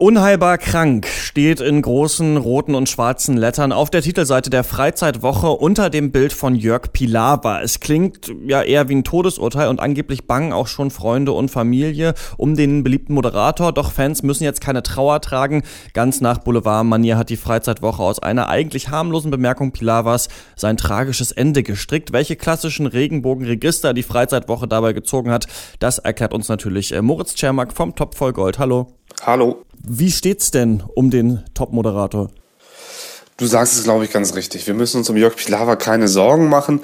Unheilbar krank steht in großen roten und schwarzen Lettern auf der Titelseite der Freizeitwoche unter dem Bild von Jörg Pilawa. Es klingt ja eher wie ein Todesurteil und angeblich bangen auch schon Freunde und Familie um den beliebten Moderator. Doch Fans müssen jetzt keine Trauer tragen. Ganz nach Boulevardmanier hat die Freizeitwoche aus einer eigentlich harmlosen Bemerkung Pilawas sein tragisches Ende gestrickt. Welche klassischen Regenbogenregister die Freizeitwoche dabei gezogen hat, das erklärt uns natürlich äh, Moritz Czermak vom Top voll Gold. Hallo. Hallo. Wie steht's denn um den Top-Moderator? Du sagst es, glaube ich, ganz richtig. Wir müssen uns um Jörg Pilawa keine Sorgen machen.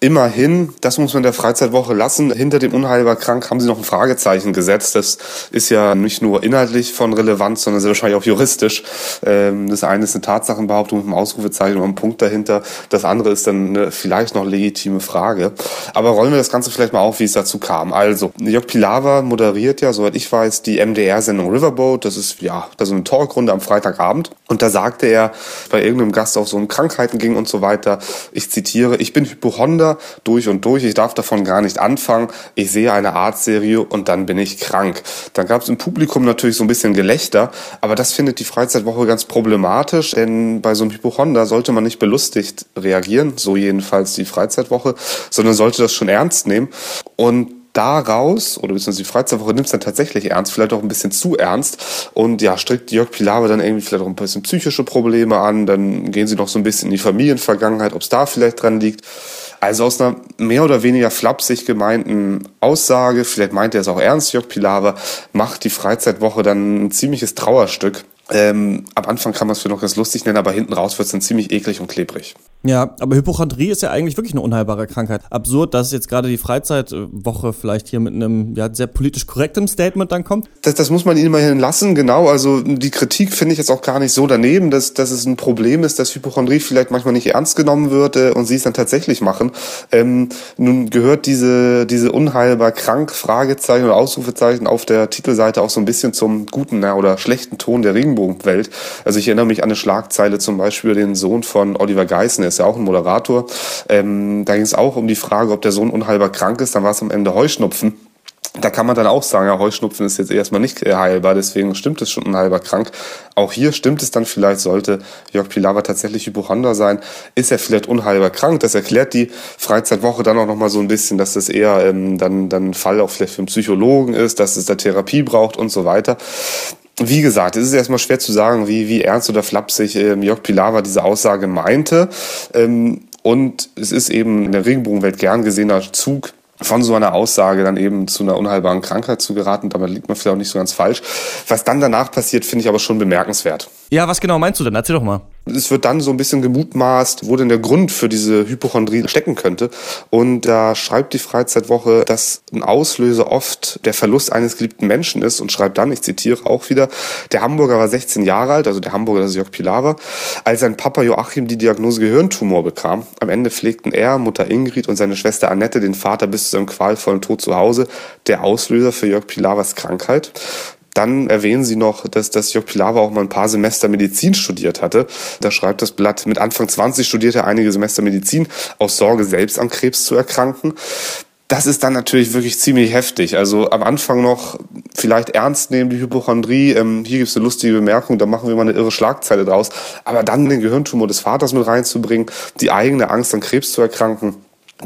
Immerhin, das muss man der Freizeitwoche lassen, hinter dem unheilbar krank haben sie noch ein Fragezeichen gesetzt. Das ist ja nicht nur inhaltlich von Relevanz, sondern sehr wahrscheinlich auch juristisch. Ähm, das eine ist eine Tatsachenbehauptung mit einem Ausrufezeichen und einem Punkt dahinter. Das andere ist dann eine vielleicht noch legitime Frage. Aber rollen wir das Ganze vielleicht mal auf, wie es dazu kam. Also, Jörg Pilawa moderiert ja, soweit ich weiß, die MDR-Sendung Riverboat. Das ist, ja, das ist eine Talkrunde am Freitagabend. Und da sagte er bei irgendeinem Gast auf so um Krankheiten ging und so weiter. Ich zitiere, ich bin Hypochonder durch und durch, ich darf davon gar nicht anfangen. Ich sehe eine Arztserie und dann bin ich krank. Dann gab es im Publikum natürlich so ein bisschen Gelächter, aber das findet die Freizeitwoche ganz problematisch, denn bei so einem Hypochonder sollte man nicht belustigt reagieren, so jedenfalls die Freizeitwoche, sondern sollte das schon ernst nehmen. Und daraus, oder beziehungsweise die Freizeitwoche nimmt es dann tatsächlich ernst, vielleicht auch ein bisschen zu ernst und ja, strickt Jörg Pilawa dann irgendwie vielleicht auch ein bisschen psychische Probleme an, dann gehen sie noch so ein bisschen in die Familienvergangenheit, ob es da vielleicht dran liegt. Also aus einer mehr oder weniger flapsig gemeinten Aussage, vielleicht meint er es auch ernst, Jörg Pilawa, macht die Freizeitwoche dann ein ziemliches Trauerstück. Ähm, am Anfang kann man es für noch ganz lustig nennen, aber hinten raus wird es dann ziemlich eklig und klebrig. Ja, aber Hypochondrie ist ja eigentlich wirklich eine unheilbare Krankheit. Absurd, dass jetzt gerade die Freizeitwoche vielleicht hier mit einem ja, sehr politisch korrektem Statement dann kommt. Das, das muss man ihnen immerhin lassen, genau. Also die Kritik finde ich jetzt auch gar nicht so daneben, dass, dass es ein Problem ist, dass Hypochondrie vielleicht manchmal nicht ernst genommen wird äh, und sie es dann tatsächlich machen. Ähm, nun gehört diese, diese unheilbar krank Fragezeichen oder Ausrufezeichen auf der Titelseite auch so ein bisschen zum guten na, oder schlechten Ton der Regenbogenwelt. Also ich erinnere mich an eine Schlagzeile zum Beispiel den Sohn von Oliver Geissen, ist ja auch ein Moderator. Ähm, da ging es auch um die Frage, ob der Sohn unheilbar krank ist. Dann war es am Ende Heuschnupfen. Da kann man dann auch sagen, ja, Heuschnupfen ist jetzt erstmal nicht heilbar, deswegen stimmt es schon unheilbar krank. Auch hier stimmt es dann vielleicht, sollte Jörg Pilawa tatsächlich Hypochonder sein, ist er vielleicht unheilbar krank. Das erklärt die Freizeitwoche dann auch nochmal so ein bisschen, dass das eher ähm, dann, dann Fall auch vielleicht für einen Psychologen ist, dass es da Therapie braucht und so weiter wie gesagt, es ist erstmal schwer zu sagen, wie, wie ernst oder flapsig ähm, Jörg Pilawa diese Aussage meinte. Ähm, und es ist eben in der Regenbogenwelt gern gesehener Zug, von so einer Aussage dann eben zu einer unheilbaren Krankheit zu geraten. Dabei liegt man vielleicht auch nicht so ganz falsch. Was dann danach passiert, finde ich aber schon bemerkenswert. Ja, was genau meinst du denn? Erzähl doch mal. Es wird dann so ein bisschen gemutmaßt, wo denn der Grund für diese Hypochondrie stecken könnte. Und da schreibt die Freizeitwoche, dass ein Auslöser oft der Verlust eines geliebten Menschen ist und schreibt dann, ich zitiere auch wieder, der Hamburger war 16 Jahre alt, also der Hamburger, das ist Jörg Pilawa, als sein Papa Joachim die Diagnose Gehirntumor bekam. Am Ende pflegten er, Mutter Ingrid und seine Schwester Annette den Vater bis zu seinem qualvollen Tod zu Hause. Der Auslöser für Jörg Pilawas Krankheit. Dann erwähnen sie noch, dass, dass Jörg Pilawa auch mal ein paar Semester Medizin studiert hatte. Da schreibt das Blatt, mit Anfang 20 studierte er einige Semester Medizin aus Sorge, selbst an Krebs zu erkranken. Das ist dann natürlich wirklich ziemlich heftig. Also am Anfang noch vielleicht ernst nehmen, die Hypochondrie. Ähm, hier gibt's eine lustige Bemerkung, da machen wir mal eine irre Schlagzeile draus. Aber dann den Gehirntumor des Vaters mit reinzubringen, die eigene Angst an Krebs zu erkranken,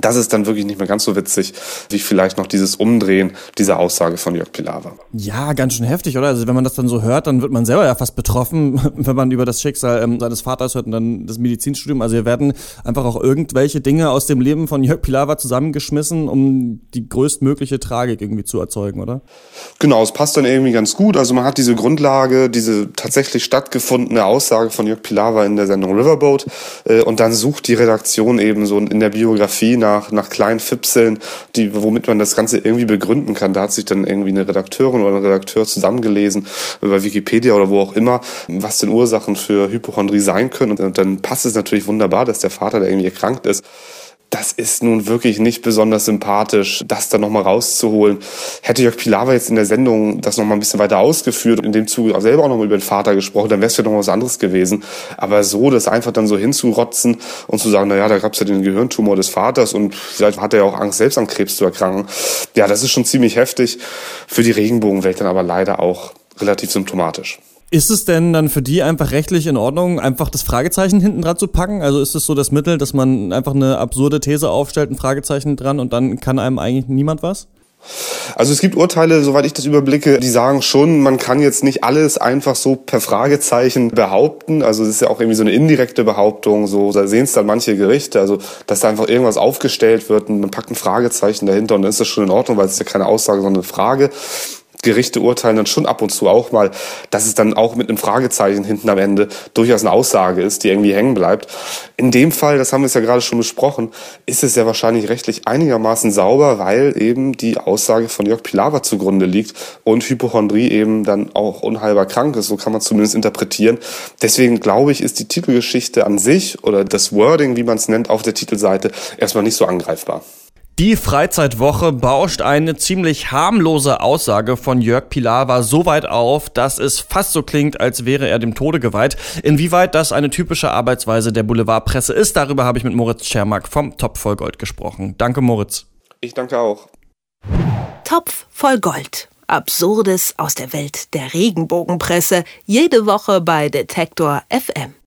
das ist dann wirklich nicht mehr ganz so witzig, wie vielleicht noch dieses Umdrehen dieser Aussage von Jörg Pilawa. Ja, ganz schön heftig, oder? Also wenn man das dann so hört, dann wird man selber ja fast betroffen, wenn man über das Schicksal ähm, seines Vaters hört und dann das Medizinstudium. Also hier werden einfach auch irgendwelche Dinge aus dem Leben von Jörg Pilawa zusammengeschmissen, um die größtmögliche Tragik irgendwie zu erzeugen, oder? Genau, es passt dann irgendwie ganz gut. Also man hat diese Grundlage, diese tatsächlich stattgefundene Aussage von Jörg Pilawa in der Sendung Riverboat äh, und dann sucht die Redaktion eben so in der Biografie nach, nach kleinen Fipseln, die, womit man das Ganze irgendwie begründen kann. Da hat sich dann irgendwie eine Redakteurin oder ein Redakteur zusammengelesen, über Wikipedia oder wo auch immer, was denn Ursachen für Hypochondrie sein können. Und dann passt es natürlich wunderbar, dass der Vater, der irgendwie erkrankt ist, das ist nun wirklich nicht besonders sympathisch, das dann nochmal rauszuholen. Hätte Jörg Pilawa jetzt in der Sendung das nochmal ein bisschen weiter ausgeführt und in dem Zuge selber auch nochmal über den Vater gesprochen, dann wäre es ja noch was anderes gewesen. Aber so, das einfach dann so hinzurotzen und zu sagen, na ja, da gab es ja den Gehirntumor des Vaters und vielleicht hat er ja auch Angst, selbst an Krebs zu erkranken. Ja, das ist schon ziemlich heftig. Für die Regenbogenwelt dann aber leider auch relativ symptomatisch. Ist es denn dann für die einfach rechtlich in Ordnung, einfach das Fragezeichen hinten dran zu packen? Also ist es so das Mittel, dass man einfach eine absurde These aufstellt, ein Fragezeichen dran und dann kann einem eigentlich niemand was? Also es gibt Urteile, soweit ich das überblicke, die sagen schon, man kann jetzt nicht alles einfach so per Fragezeichen behaupten. Also es ist ja auch irgendwie so eine indirekte Behauptung, so da sehen es dann manche Gerichte, also dass da einfach irgendwas aufgestellt wird und man packt ein Fragezeichen dahinter und dann ist das schon in Ordnung, weil es ist ja keine Aussage, sondern eine Frage. Gerichte urteilen dann schon ab und zu auch mal, dass es dann auch mit einem Fragezeichen hinten am Ende durchaus eine Aussage ist, die irgendwie hängen bleibt. In dem Fall, das haben wir es ja gerade schon besprochen, ist es ja wahrscheinlich rechtlich einigermaßen sauber, weil eben die Aussage von Jörg Pilawa zugrunde liegt und Hypochondrie eben dann auch unheilbar krank ist. So kann man zumindest interpretieren. Deswegen glaube ich, ist die Titelgeschichte an sich oder das Wording, wie man es nennt, auf der Titelseite erstmal nicht so angreifbar. Die Freizeitwoche bauscht eine ziemlich harmlose Aussage von Jörg Pilawa so weit auf, dass es fast so klingt, als wäre er dem Tode geweiht. Inwieweit das eine typische Arbeitsweise der Boulevardpresse ist, darüber habe ich mit Moritz Schermack vom Topf voll Gold gesprochen. Danke, Moritz. Ich danke auch. Topf voll Gold. Absurdes aus der Welt der Regenbogenpresse. Jede Woche bei Detektor FM.